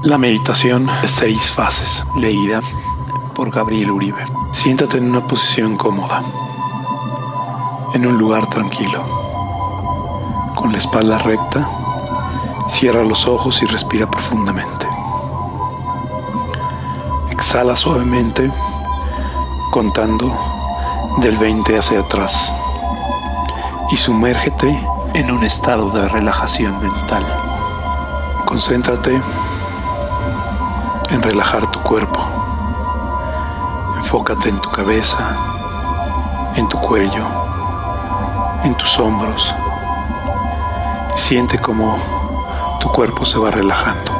La meditación de seis fases, leída por Gabriel Uribe. Siéntate en una posición cómoda, en un lugar tranquilo, con la espalda recta, cierra los ojos y respira profundamente. Exhala suavemente, contando del 20 hacia atrás y sumérgete en un estado de relajación mental. Concéntrate en relajar tu cuerpo. Enfócate en tu cabeza, en tu cuello, en tus hombros. Siente como tu cuerpo se va relajando.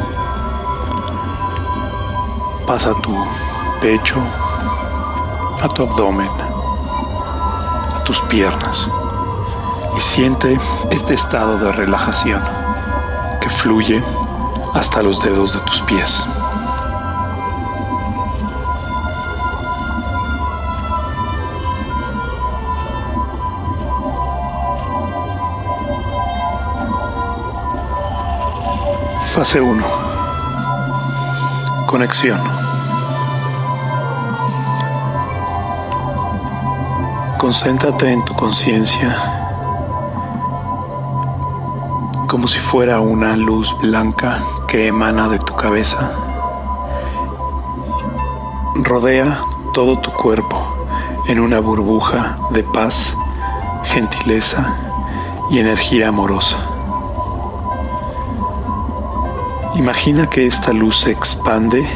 Pasa a tu pecho, a tu abdomen, a tus piernas y siente este estado de relajación que fluye hasta los dedos de tus pies. Fase 1. Conexión. Concéntrate en tu conciencia como si fuera una luz blanca que emana de tu cabeza. Rodea todo tu cuerpo en una burbuja de paz, gentileza y energía amorosa. Imagina que esta luz se expande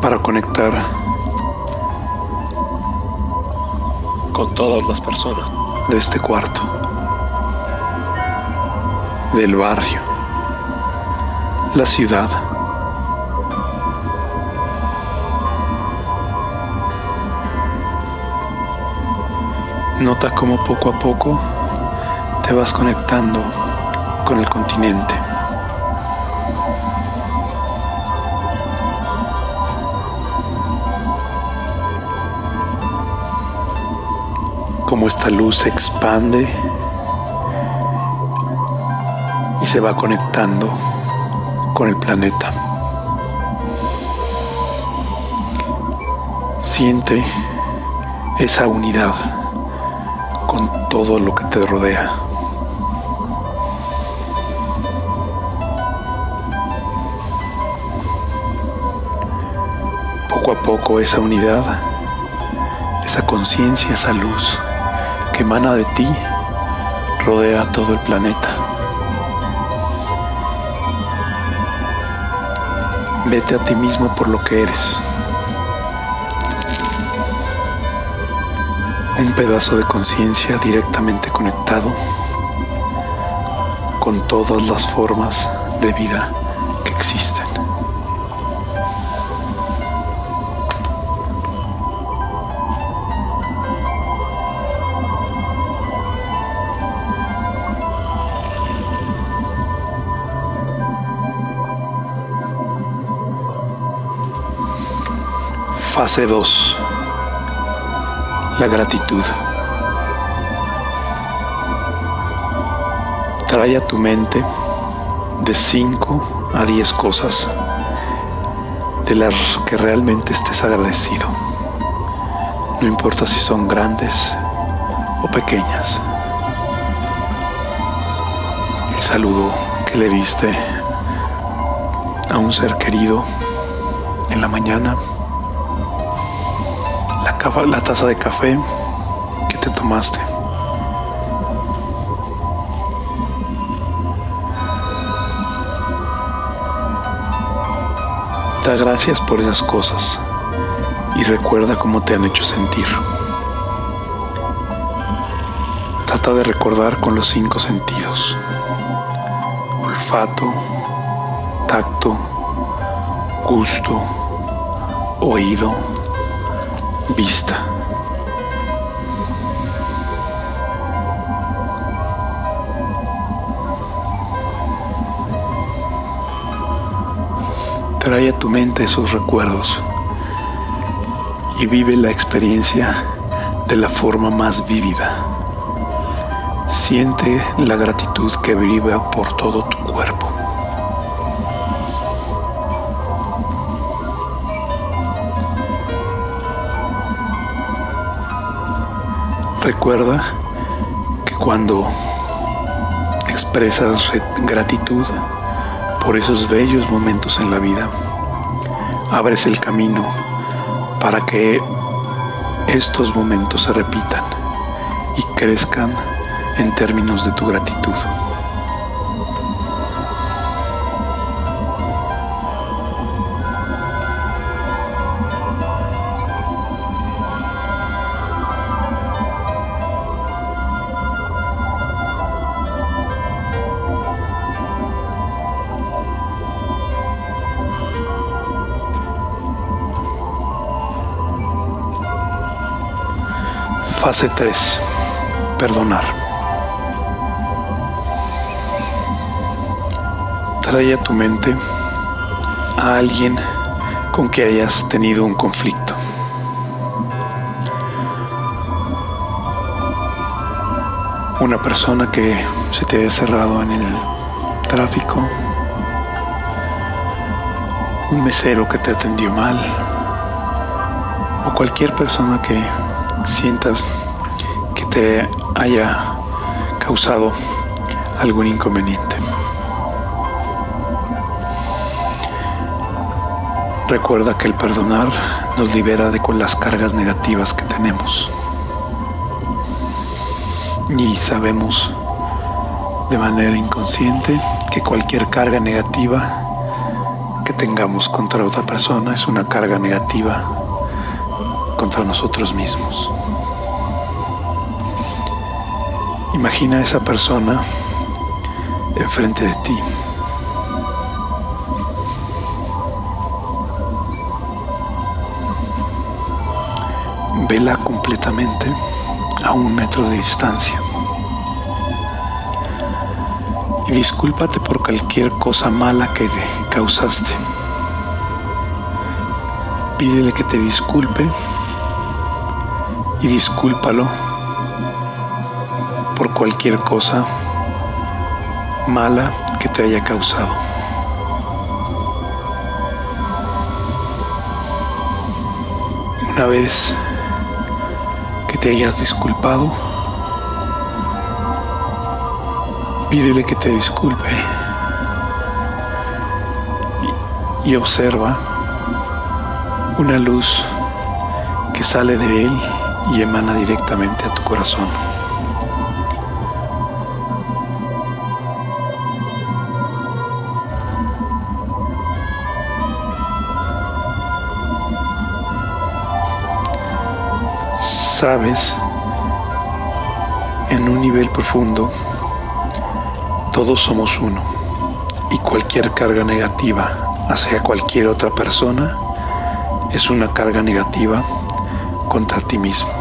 para conectar con todas las personas de este cuarto del barrio, la ciudad. Nota cómo poco a poco te vas conectando con el continente. Cómo esta luz se expande y se va conectando con el planeta. Siente esa unidad con todo lo que te rodea. Poco a poco esa unidad, esa conciencia, esa luz emana de ti, rodea todo el planeta. Vete a ti mismo por lo que eres. Un pedazo de conciencia directamente conectado con todas las formas de vida que existen. Fase 2. La gratitud. Trae a tu mente de 5 a 10 cosas de las que realmente estés agradecido. No importa si son grandes o pequeñas. El saludo que le diste a un ser querido en la mañana la taza de café que te tomaste. Da gracias por esas cosas y recuerda cómo te han hecho sentir. Trata de recordar con los cinco sentidos. Olfato, tacto, gusto, oído, vista. Trae a tu mente esos recuerdos y vive la experiencia de la forma más vívida. Siente la gratitud que vive por todo tu cuerpo. Recuerda que cuando expresas gratitud por esos bellos momentos en la vida, abres el camino para que estos momentos se repitan y crezcan en términos de tu gratitud. Fase 3. Perdonar. Trae a tu mente a alguien con que hayas tenido un conflicto. Una persona que se te haya cerrado en el tráfico. Un mesero que te atendió mal. O cualquier persona que sientas haya causado algún inconveniente. Recuerda que el perdonar nos libera de las cargas negativas que tenemos. Y sabemos de manera inconsciente que cualquier carga negativa que tengamos contra otra persona es una carga negativa contra nosotros mismos. Imagina a esa persona enfrente de ti. Vela completamente a un metro de distancia. Y discúlpate por cualquier cosa mala que causaste. Pídele que te disculpe y discúlpalo cualquier cosa mala que te haya causado. Una vez que te hayas disculpado, pídele que te disculpe y, observa una luz que sale de él y emana directamente a tu corazón. Sabes, en un nivel profundo, todos somos uno y cualquier carga negativa hacia cualquier otra persona es una carga negativa contra ti mismo.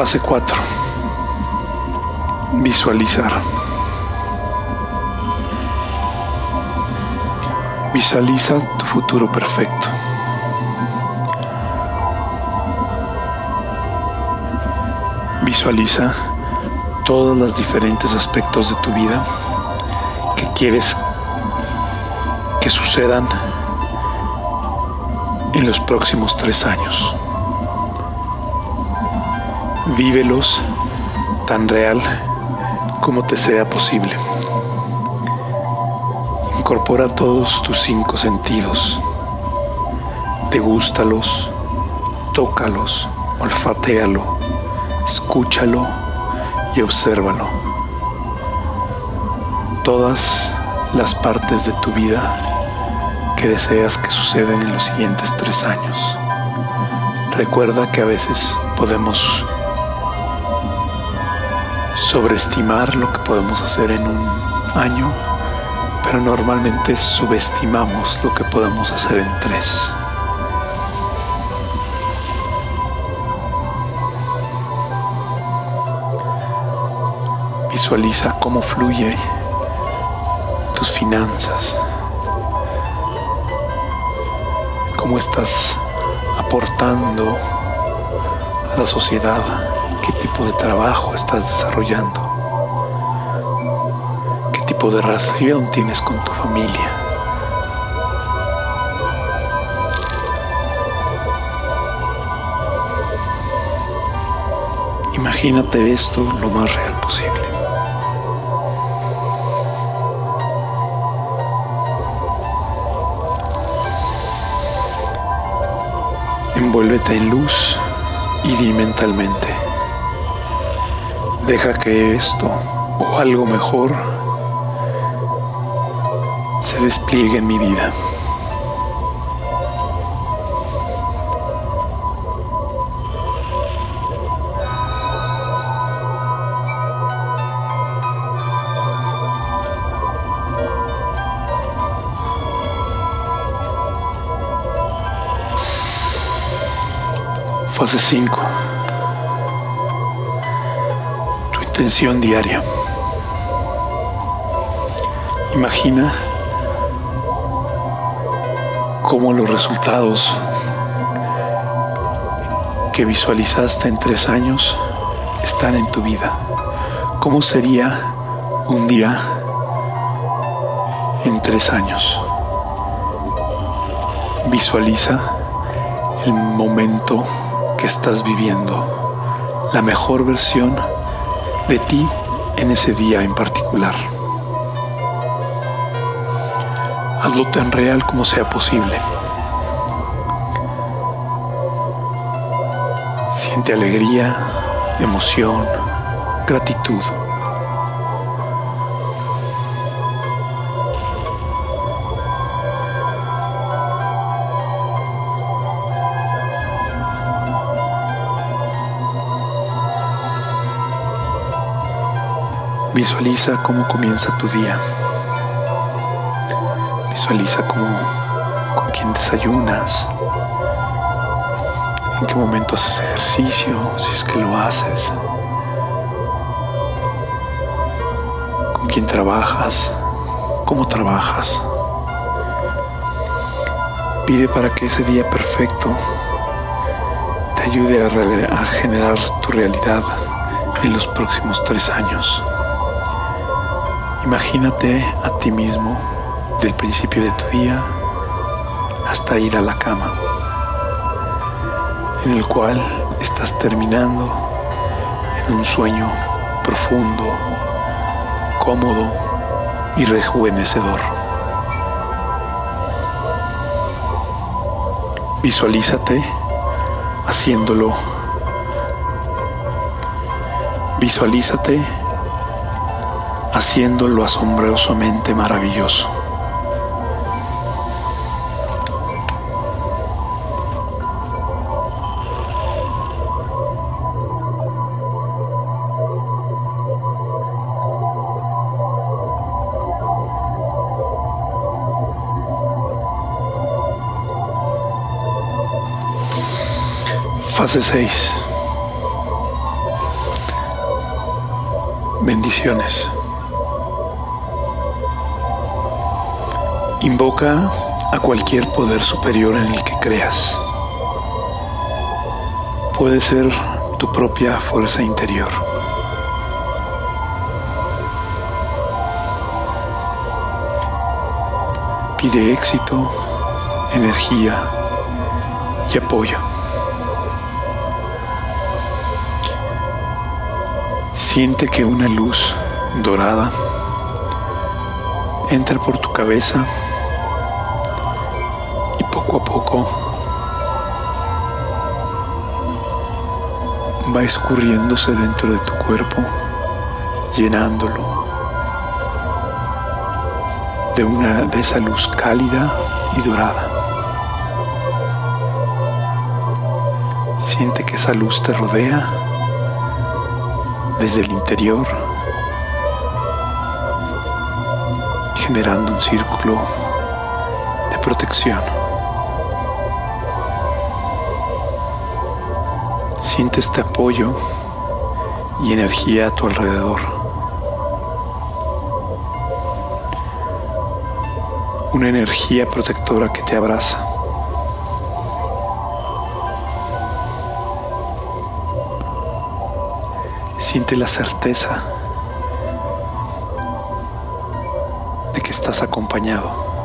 Fase 4. Visualizar. Visualiza tu futuro perfecto. Visualiza todos los diferentes aspectos de tu vida que quieres que sucedan en los próximos tres años vívelos tan real como te sea posible. Incorpora todos tus cinco sentidos. Degústalos, tócalos, olfatealo, escúchalo y obsérvalo. Todas las partes de tu vida que deseas que sucedan en los siguientes tres años. Recuerda que a veces podemos sobreestimar lo que podemos hacer en un año, pero normalmente subestimamos lo que podemos hacer en tres. Visualiza cómo fluye tus finanzas, cómo estás aportando a la sociedad, qué tipo de trabajo estás desarrollando, qué tipo de relación tienes con tu familia. Imagínate esto lo más real posible. Envuélvete en luz y di mentalmente. Deja que esto o algo mejor se despliegue en mi vida. Fase 5. Tu intención diaria. Imagina cómo los resultados que visualizaste en tres años están en tu vida. ¿Cómo sería un día en tres años? Visualiza el momento que estás viviendo, la mejor versión de ti en ese día en particular. Hazlo tan real como sea posible. Siente alegría, emoción, gratitud. Visualiza cómo comienza tu día. Visualiza cómo, con quién desayunas, en qué momento haces ejercicio, si es que lo haces, con quién trabajas, cómo trabajas. Pide para que ese día perfecto te ayude a, a generar tu realidad en los próximos tres años. Imagínate a ti mismo del principio de tu día hasta ir a la cama, en el cual estás terminando en un sueño profundo, cómodo y rejuvenecedor. Visualízate haciéndolo. Visualízate haciendo asombrosamente maravilloso. Fase 6. Bendiciones. Invoca a cualquier poder superior en el que creas. Puede ser tu propia fuerza interior. Pide éxito, energía y apoyo. Siente que una luz dorada entra por tu cabeza va escurriéndose dentro de tu cuerpo, llenándolo de una de esa luz cálida y dorada. Siente que esa luz te rodea desde el interior, generando un círculo de protección. Siente este apoyo y energía a tu alrededor. Una energía protectora que te abraza. Siente la certeza de que estás acompañado.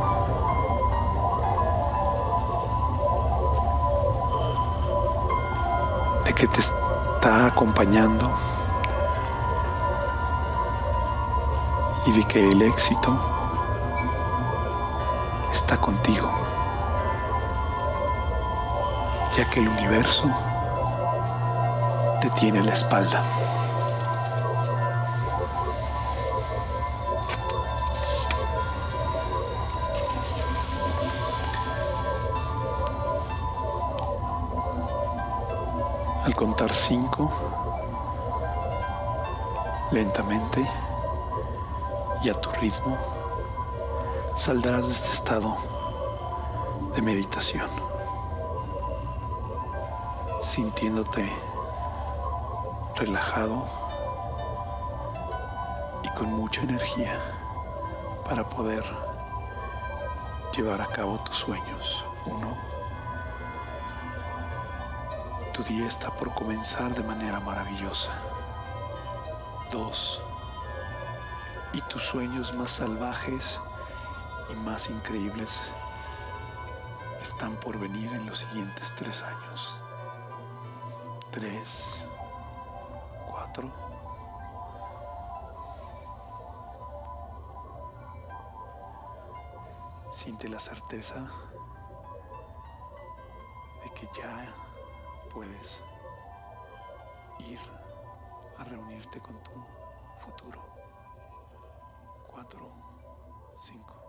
Que te está acompañando y de que el éxito está contigo, ya que el universo te tiene la espalda. Contar cinco, lentamente y a tu ritmo, saldrás de este estado de meditación, sintiéndote relajado y con mucha energía para poder llevar a cabo tus sueños. Uno, tu día está por comenzar de manera maravillosa. Dos, y tus sueños más salvajes y más increíbles están por venir en los siguientes tres años. Tres, cuatro. Siente la certeza de que ya puedes ir a reunirte con tu futuro. Cuatro, cinco.